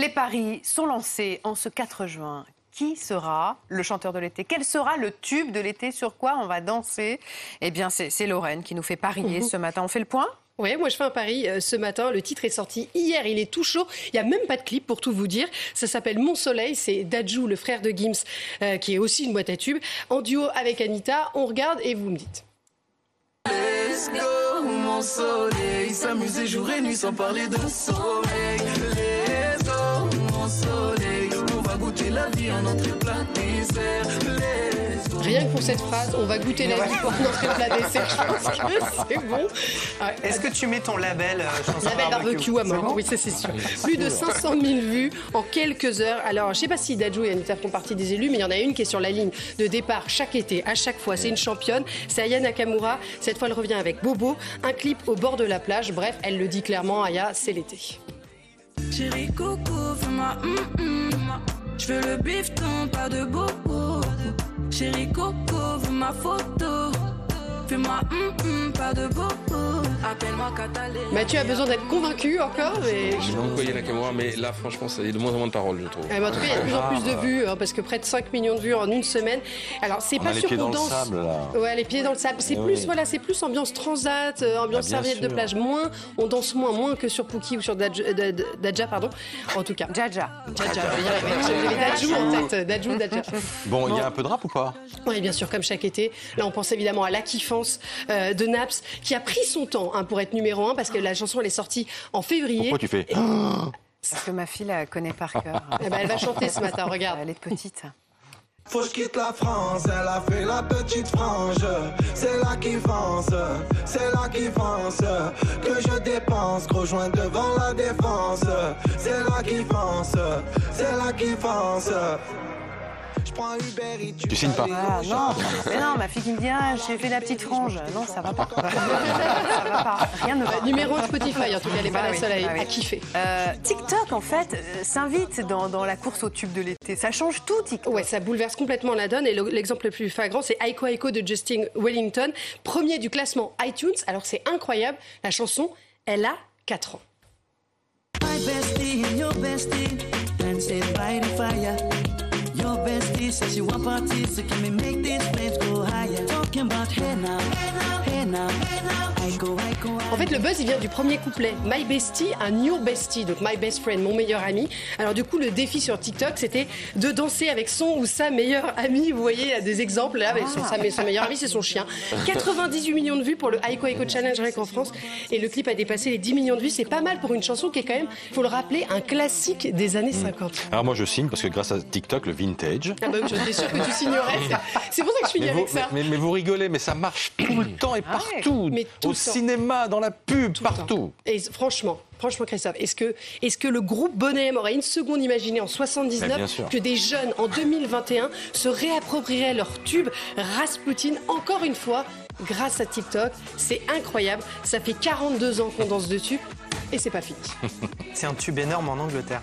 Les paris sont lancés en ce 4 juin. Qui sera le chanteur de l'été? Quel sera le tube de l'été? Sur quoi on va danser? Eh bien, c'est Lorraine qui nous fait parier ce matin. On fait le point? Oui, moi je fais un pari euh, ce matin. Le titre est sorti hier, il est tout chaud. Il n'y a même pas de clip pour tout vous dire. Ça s'appelle Mon Soleil. C'est Dajou, le frère de Gims, euh, qui est aussi une boîte à tubes. En duo avec Anita, on regarde et vous me dites. Let's go, mon soleil. S'amuser jour et nuit sans parler de soleil. Let's go, mon soleil. On va goûter la vie en entrée plat dessert. Rien que pour cette phrase, on va goûter la vie pour notre plat dessert. Je pense que c'est bon. Est-ce que tu mets ton label euh, Label barbecue, à mort. Oui, ça c'est sûr. Plus de 500 000 vues en quelques heures. Alors, je ne sais pas si Dajou et Anita font partie des élus, mais il y en a une qui est sur la ligne de départ chaque été, à chaque fois. C'est une championne. C'est Aya Nakamura. Cette fois, elle revient avec Bobo. Un clip au bord de la plage. Bref, elle le dit clairement, Aya, c'est l'été. Chérie Coco, fais-moi mm, mm. Je veux le bifton, pas de bobo. Chérie Coco, ma photo. Fais-moi hum, hum, pas de bobo. Appelle-moi Catalina. Mathieu a besoin d'être convaincu encore. Mais... J'ai envoyé la caméra, mais là, franchement, ça y a de moins en moins de paroles, je trouve. Eh ben, en tout cas, il y a de plus en plus de vues, hein, parce que près de 5 millions de vues en une semaine. Alors, c'est pas sûr qu'on danse. Sable, là. Ouais, les pieds dans le sable. C'est plus, voilà, c'est plus ambiance transat, euh, ambiance ah, serviette de plage. Moins, on danse moins, moins que sur Pookie ou sur Dadja, euh, pardon. En tout cas. Djaja. Djaja. Dajou en tête. Dajou, Djaja. Bon, il y a un peu de rap ou pas? Oui, bien sûr, comme chaque été. Là, on pense évidemment à la kiffance euh, de Naps, qui a pris son temps hein, pour être numéro un, parce que la chanson, elle est sortie en février. Pourquoi tu fais Parce que ma fille la connaît par cœur. Eh ben, elle va chanter ce matin, regarde. Elle est petite. Faut que je quitte la France, elle a fait la petite frange. C'est là qui fonce, c'est là qui fonce. Que je dépense, rejoins devant la défense. C'est là qui fonce, c'est là qui fonce. Tu signes pas ah, Non, mais non, ma fille qui me dit ah, j'ai fait la petite frange. Non, ça va pas. ça va pas. Rien ne va. Numéro de Spotify, en tout cas, elle est pas la seule à, kiffer. Euh, TikTok, en fait, euh, s'invite dans, dans, la course au tube de l'été. Ça change tout, TikTok. Ouais, ça bouleverse complètement la donne. Et l'exemple le plus flagrant, c'est Aiko Aiko de Justin Wellington, premier du classement iTunes. Alors, c'est incroyable. La chanson, elle a 4 ans. My bestie your bestie, by the fire. Your bestie says you want parties, so can we make these flames go higher? Talking about hey now, hey now, hey now. En fait, le buzz, il vient du premier couplet. My bestie, un new bestie, donc my best friend, mon meilleur ami. Alors du coup, le défi sur TikTok, c'était de danser avec son ou sa meilleure amie. Vous voyez, il y a des exemples là, avec son, son meilleur ami, c'est son chien. 98 millions de vues pour le Aiko Aiko Challenge avec en France. Et le clip a dépassé les 10 millions de vues. C'est pas mal pour une chanson qui est quand même, faut le rappeler, un classique des années 50. Alors moi, je signe parce que grâce à TikTok, le vintage. Ah bah oui, j'étais sûr que tu signerais. C'est pour ça que je suis avec ça. Mais, vous rigolez, mais ça marche tout le temps et ah partout au cinéma, dans la pub, partout. Et franchement, franchement, Christophe, est-ce que, est que le groupe Bonnet aurait une seconde imaginé en 79 que des jeunes en 2021 se réapproprieraient leur tube Rasputin encore une fois grâce à TikTok? C'est incroyable. Ça fait 42 ans qu'on danse dessus et c'est pas fini. c'est un tube énorme en Angleterre.